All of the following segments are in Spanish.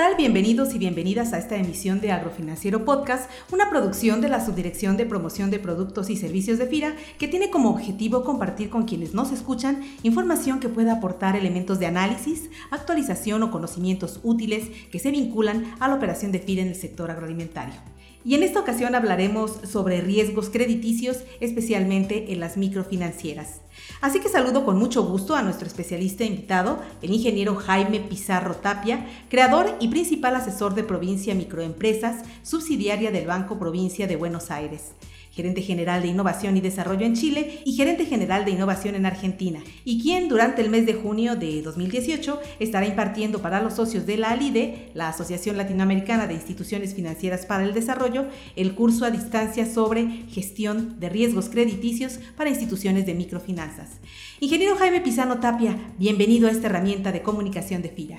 Tal? Bienvenidos y bienvenidas a esta emisión de Agrofinanciero Podcast, una producción de la Subdirección de Promoción de Productos y Servicios de FIRA que tiene como objetivo compartir con quienes nos escuchan información que pueda aportar elementos de análisis, actualización o conocimientos útiles que se vinculan a la operación de FIRA en el sector agroalimentario. Y en esta ocasión hablaremos sobre riesgos crediticios, especialmente en las microfinancieras. Así que saludo con mucho gusto a nuestro especialista invitado, el ingeniero Jaime Pizarro Tapia, creador y principal asesor de Provincia Microempresas, subsidiaria del Banco Provincia de Buenos Aires gerente general de Innovación y Desarrollo en Chile y gerente general de Innovación en Argentina, y quien durante el mes de junio de 2018 estará impartiendo para los socios de la ALIDE, la Asociación Latinoamericana de Instituciones Financieras para el Desarrollo, el curso a distancia sobre gestión de riesgos crediticios para instituciones de microfinanzas. Ingeniero Jaime Pisano Tapia, bienvenido a esta herramienta de comunicación de FIRA.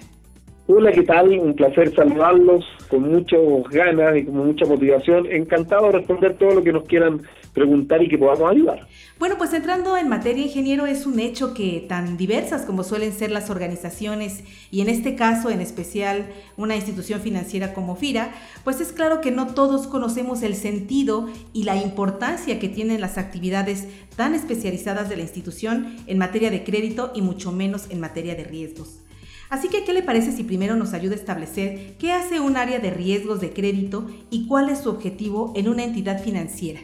Hola, ¿qué tal? Un placer saludarlos con muchas ganas y con mucha motivación. Encantado de responder todo lo que nos quieran preguntar y que podamos ayudar. Bueno, pues entrando en materia, ingeniero, es un hecho que tan diversas como suelen ser las organizaciones y en este caso en especial una institución financiera como FIRA, pues es claro que no todos conocemos el sentido y la importancia que tienen las actividades tan especializadas de la institución en materia de crédito y mucho menos en materia de riesgos. Así que, ¿qué le parece si primero nos ayuda a establecer qué hace un área de riesgos de crédito y cuál es su objetivo en una entidad financiera?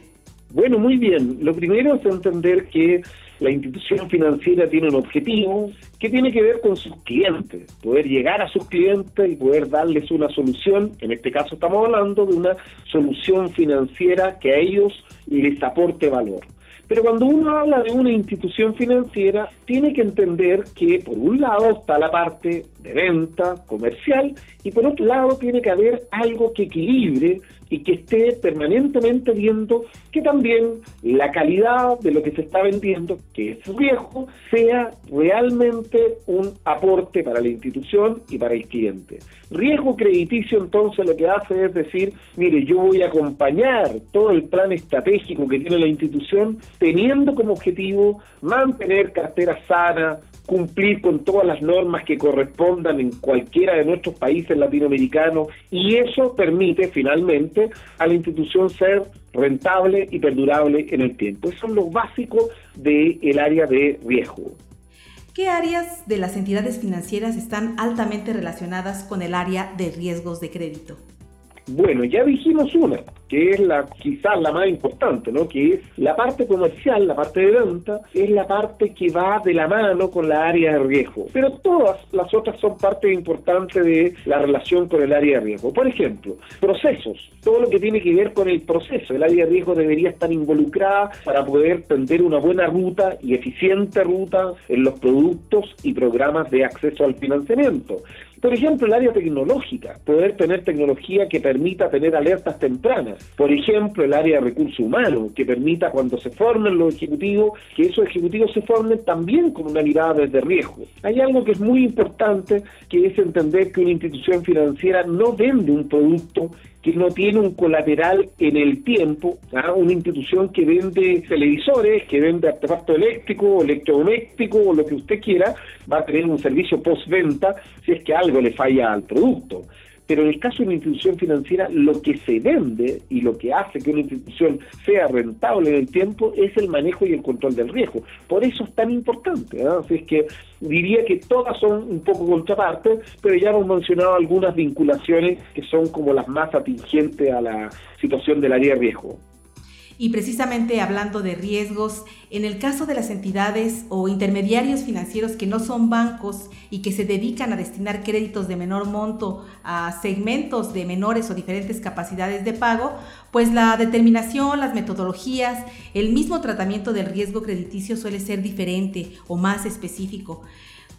Bueno, muy bien. Lo primero es entender que la institución financiera tiene un objetivo que tiene que ver con sus clientes, poder llegar a sus clientes y poder darles una solución. En este caso estamos hablando de una solución financiera que a ellos les aporte valor. Pero cuando uno habla de una institución financiera, tiene que entender que por un lado está la parte de venta comercial y por otro lado tiene que haber algo que equilibre y que esté permanentemente viendo que también la calidad de lo que se está vendiendo, que es viejo, sea realmente un aporte para la institución y para el cliente. Riesgo crediticio entonces lo que hace es decir, mire, yo voy a acompañar todo el plan estratégico que tiene la institución teniendo como objetivo mantener cartera sana, cumplir con todas las normas que correspondan en cualquiera de nuestros países latinoamericanos y eso permite finalmente a la institución ser rentable y perdurable en el tiempo. Eso es lo básico del área de riesgo. ¿Qué áreas de las entidades financieras están altamente relacionadas con el área de riesgos de crédito? Bueno, ya dijimos una, que es la quizás la más importante, ¿no? Que es la parte comercial, la parte de venta, es la parte que va de la mano con la área de riesgo. Pero todas las otras son parte importante de la relación con el área de riesgo. Por ejemplo, procesos, todo lo que tiene que ver con el proceso. El área de riesgo debería estar involucrada para poder tender una buena ruta y eficiente ruta en los productos y programas de acceso al financiamiento. Por ejemplo, el área tecnológica, poder tener tecnología que permita tener alertas tempranas. Por ejemplo, el área de recursos humanos, que permita cuando se formen los ejecutivos, que esos ejecutivos se formen también con una mirada desde riesgo. Hay algo que es muy importante, que es entender que una institución financiera no vende un producto que no tiene un colateral en el tiempo, ¿ah? una institución que vende televisores, que vende artefacto eléctrico, electrodoméstico o lo que usted quiera, va a tener un servicio postventa si es que algo le falla al producto. Pero en el caso de una institución financiera, lo que se vende y lo que hace que una institución sea rentable en el tiempo es el manejo y el control del riesgo. Por eso es tan importante. Así es que diría que todas son un poco contrapartes, pero ya hemos mencionado algunas vinculaciones que son como las más atingentes a la situación del área de riesgo. Y precisamente hablando de riesgos, en el caso de las entidades o intermediarios financieros que no son bancos y que se dedican a destinar créditos de menor monto a segmentos de menores o diferentes capacidades de pago, pues la determinación, las metodologías, el mismo tratamiento del riesgo crediticio suele ser diferente o más específico.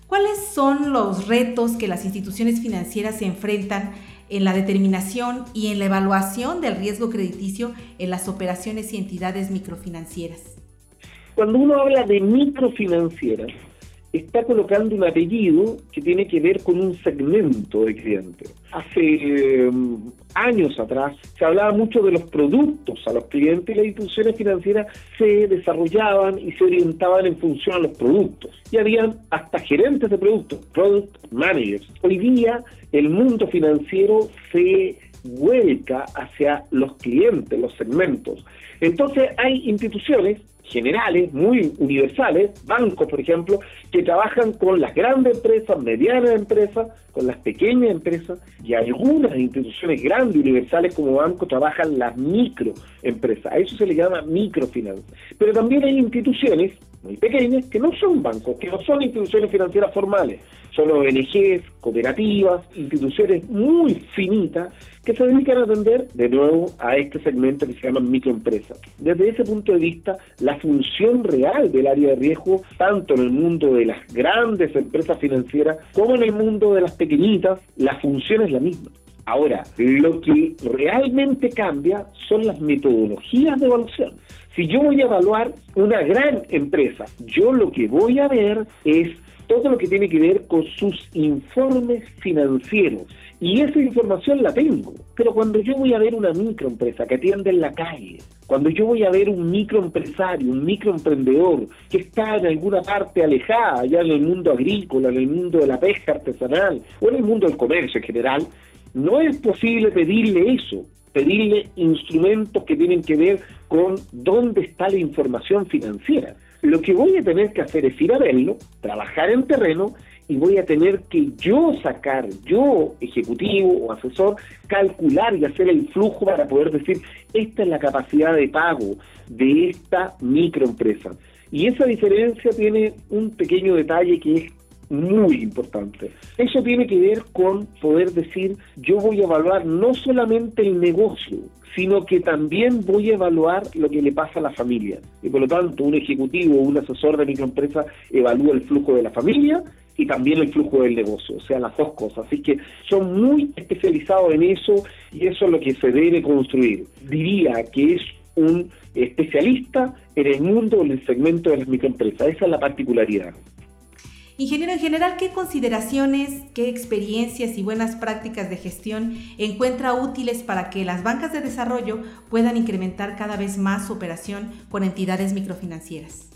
¿Cuáles son los retos que las instituciones financieras se enfrentan en la determinación y en la evaluación del riesgo crediticio en las operaciones y entidades microfinancieras. Cuando uno habla de microfinancieras, está colocando un apellido que tiene que ver con un segmento de clientes. Hace eh, años atrás se hablaba mucho de los productos a los clientes y las instituciones financieras se desarrollaban y se orientaban en función a los productos. Y habían hasta gerentes de productos, product managers. Hoy día el mundo financiero se vuelca hacia los clientes, los segmentos. Entonces hay instituciones generales, muy universales, bancos, por ejemplo, que trabajan con las grandes empresas, medianas empresas, con las pequeñas empresas, y algunas instituciones grandes, universales como bancos, trabajan las microempresas. A eso se le llama microfinanza. Pero también hay instituciones muy pequeñas que no son bancos, que no son instituciones financieras formales, son ONGs, cooperativas, instituciones muy finitas que se dedican a atender de nuevo a este segmento que se llama microempresas. Desde ese punto de vista, la función real del área de riesgo, tanto en el mundo de las grandes empresas financieras como en el mundo de las pequeñitas, la función es la misma. Ahora, lo que realmente cambia son las metodologías de evaluación. Si yo voy a evaluar una gran empresa, yo lo que voy a ver es todo lo que tiene que ver con sus informes financieros. Y esa información la tengo. Pero cuando yo voy a ver una microempresa que atiende en la calle, cuando yo voy a ver un microempresario, un microemprendedor que está en alguna parte alejada, ya en el mundo agrícola, en el mundo de la pesca artesanal o en el mundo del comercio en general, no es posible pedirle eso, pedirle instrumentos que tienen que ver con dónde está la información financiera. Lo que voy a tener que hacer es ir a verlo, trabajar en terreno y voy a tener que yo sacar, yo, ejecutivo o asesor, calcular y hacer el flujo para poder decir, esta es la capacidad de pago de esta microempresa. Y esa diferencia tiene un pequeño detalle que es muy importante. Eso tiene que ver con poder decir, yo voy a evaluar no solamente el negocio, sino que también voy a evaluar lo que le pasa a la familia. Y por lo tanto, un ejecutivo o un asesor de microempresa evalúa el flujo de la familia y también el flujo del negocio, o sea, las dos cosas. Así que son muy especializados en eso y eso es lo que se debe construir. Diría que es un especialista en el mundo, en el segmento de las microempresas. Esa es la particularidad. Ingeniero, en general, ¿qué consideraciones, qué experiencias y buenas prácticas de gestión encuentra útiles para que las bancas de desarrollo puedan incrementar cada vez más su operación con entidades microfinancieras?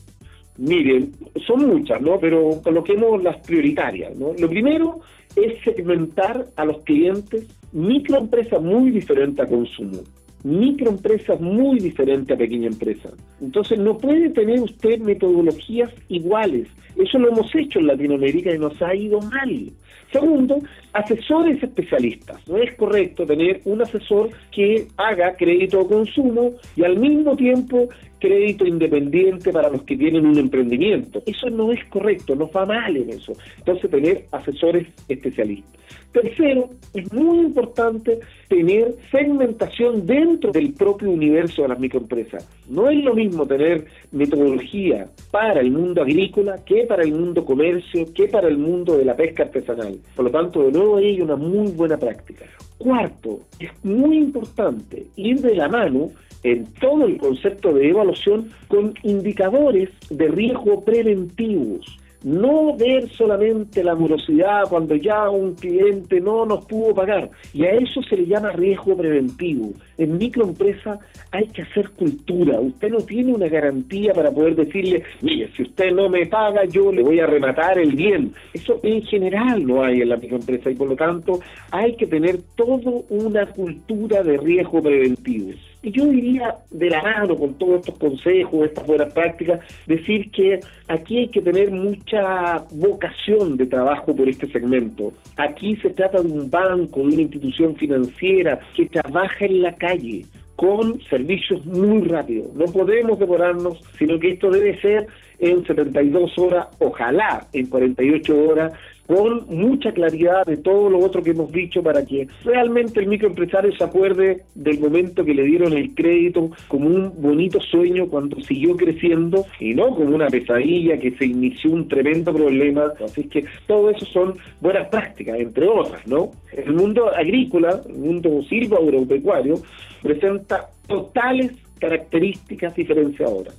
Miren, son muchas, ¿no? Pero coloquemos las prioritarias, ¿no? Lo primero es segmentar a los clientes microempresas muy diferentes a consumo microempresas muy diferentes a pequeña empresa. Entonces no puede tener usted metodologías iguales. Eso lo hemos hecho en Latinoamérica y nos ha ido mal. Segundo, asesores especialistas. No es correcto tener un asesor que haga crédito o consumo y al mismo tiempo crédito independiente para los que tienen un emprendimiento. Eso no es correcto, no va mal en eso. Entonces, tener asesores especialistas. Tercero, es muy importante tener segmentación dentro del propio universo de las microempresas. No es lo mismo tener metodología para el mundo agrícola que para el mundo comercio, que para el mundo de la pesca artesanal. Por lo tanto, de nuevo hay una muy buena práctica. Cuarto, es muy importante ir de la mano en todo el concepto de evaluación con indicadores de riesgo preventivos. No ver solamente la morosidad cuando ya un cliente no nos pudo pagar. Y a eso se le llama riesgo preventivo. En microempresa hay que hacer cultura. Usted no tiene una garantía para poder decirle, mire, si usted no me paga, yo le voy a rematar el bien. Eso en general no hay en la microempresa y por lo tanto hay que tener toda una cultura de riesgo preventivo. Y yo diría de la mano con todos estos consejos, estas buenas prácticas, decir que aquí hay que tener mucha vocación de trabajo por este segmento. Aquí se trata de un banco, de una institución financiera que trabaja en la calle con servicios muy rápidos. No podemos demorarnos, sino que esto debe ser en 72 horas, ojalá en 48 horas, con mucha claridad de todo lo otro que hemos dicho para que realmente el microempresario se acuerde del momento que le dieron el crédito como un bonito sueño cuando siguió creciendo y no como una pesadilla que se inició un tremendo problema. Así que todo eso son buenas prácticas, entre otras, ¿no? El mundo agrícola, el mundo silvo agropecuario, presenta totales características diferenciadoras.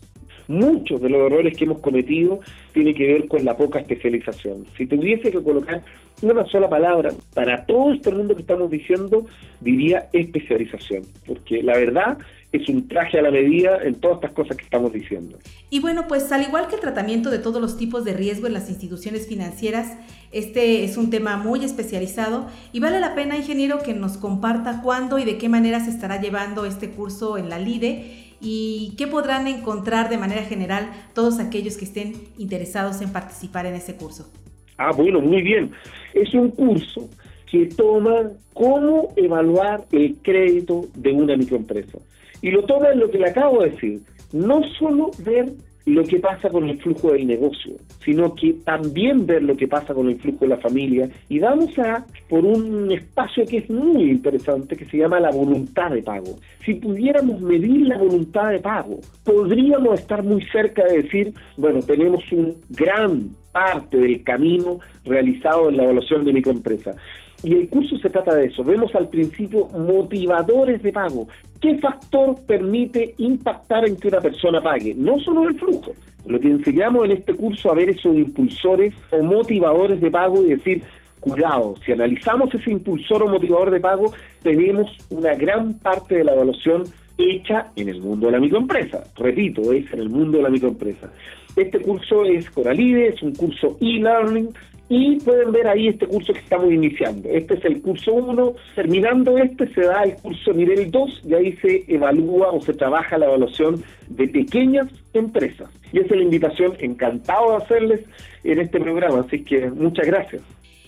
Muchos de los errores que hemos cometido tienen que ver con la poca especialización. Si tuviese que colocar una sola palabra para todo este mundo que estamos diciendo, diría especialización, porque la verdad es un traje a la medida en todas estas cosas que estamos diciendo. Y bueno, pues al igual que el tratamiento de todos los tipos de riesgo en las instituciones financieras, este es un tema muy especializado y vale la pena, ingeniero, que nos comparta cuándo y de qué manera se estará llevando este curso en la LIDE y qué podrán encontrar de manera general todos aquellos que estén interesados en participar en ese curso. Ah, bueno, muy bien. Es un curso que toma cómo evaluar el crédito de una microempresa. Y lo toma en lo que le acabo de decir, no solo ver lo que pasa con el flujo del negocio, sino que también ver lo que pasa con el flujo de la familia. Y vamos a por un espacio que es muy interesante, que se llama la voluntad de pago. Si pudiéramos medir la voluntad de pago, podríamos estar muy cerca de decir, bueno, tenemos un gran parte del camino realizado en la evaluación de microempresa. Y el curso se trata de eso. Vemos al principio motivadores de pago. ¿Qué factor permite impactar en que una persona pague? No solo el flujo. Lo que enseñamos en este curso a ver esos impulsores o motivadores de pago y decir, cuidado, si analizamos ese impulsor o motivador de pago, tenemos una gran parte de la evaluación hecha en el mundo de la microempresa. Repito, es en el mundo de la microempresa. Este curso es Coralide, es un curso e-learning y pueden ver ahí este curso que estamos iniciando. Este es el curso 1. Terminando este se da el curso nivel 2 y ahí se evalúa o se trabaja la evaluación de pequeñas empresas. Y esa es la invitación, encantado de hacerles en este programa. Así que muchas gracias.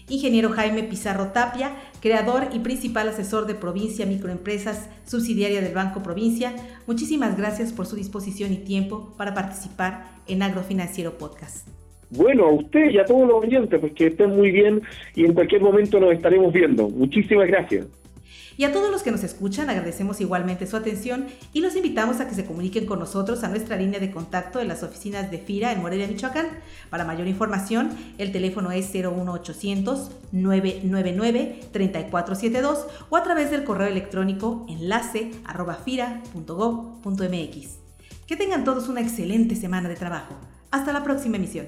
Ingeniero Jaime Pizarro Tapia, creador y principal asesor de Provincia Microempresas, subsidiaria del Banco Provincia, muchísimas gracias por su disposición y tiempo para participar en Agrofinanciero Podcast. Bueno, a usted y a todos los oyentes, pues que estén muy bien y en cualquier momento nos estaremos viendo. Muchísimas gracias. Y a todos los que nos escuchan agradecemos igualmente su atención y los invitamos a que se comuniquen con nosotros a nuestra línea de contacto en las oficinas de FIRA en Morelia, Michoacán. Para mayor información, el teléfono es 01800 999 3472 o a través del correo electrónico enlace arroba Que tengan todos una excelente semana de trabajo. Hasta la próxima emisión.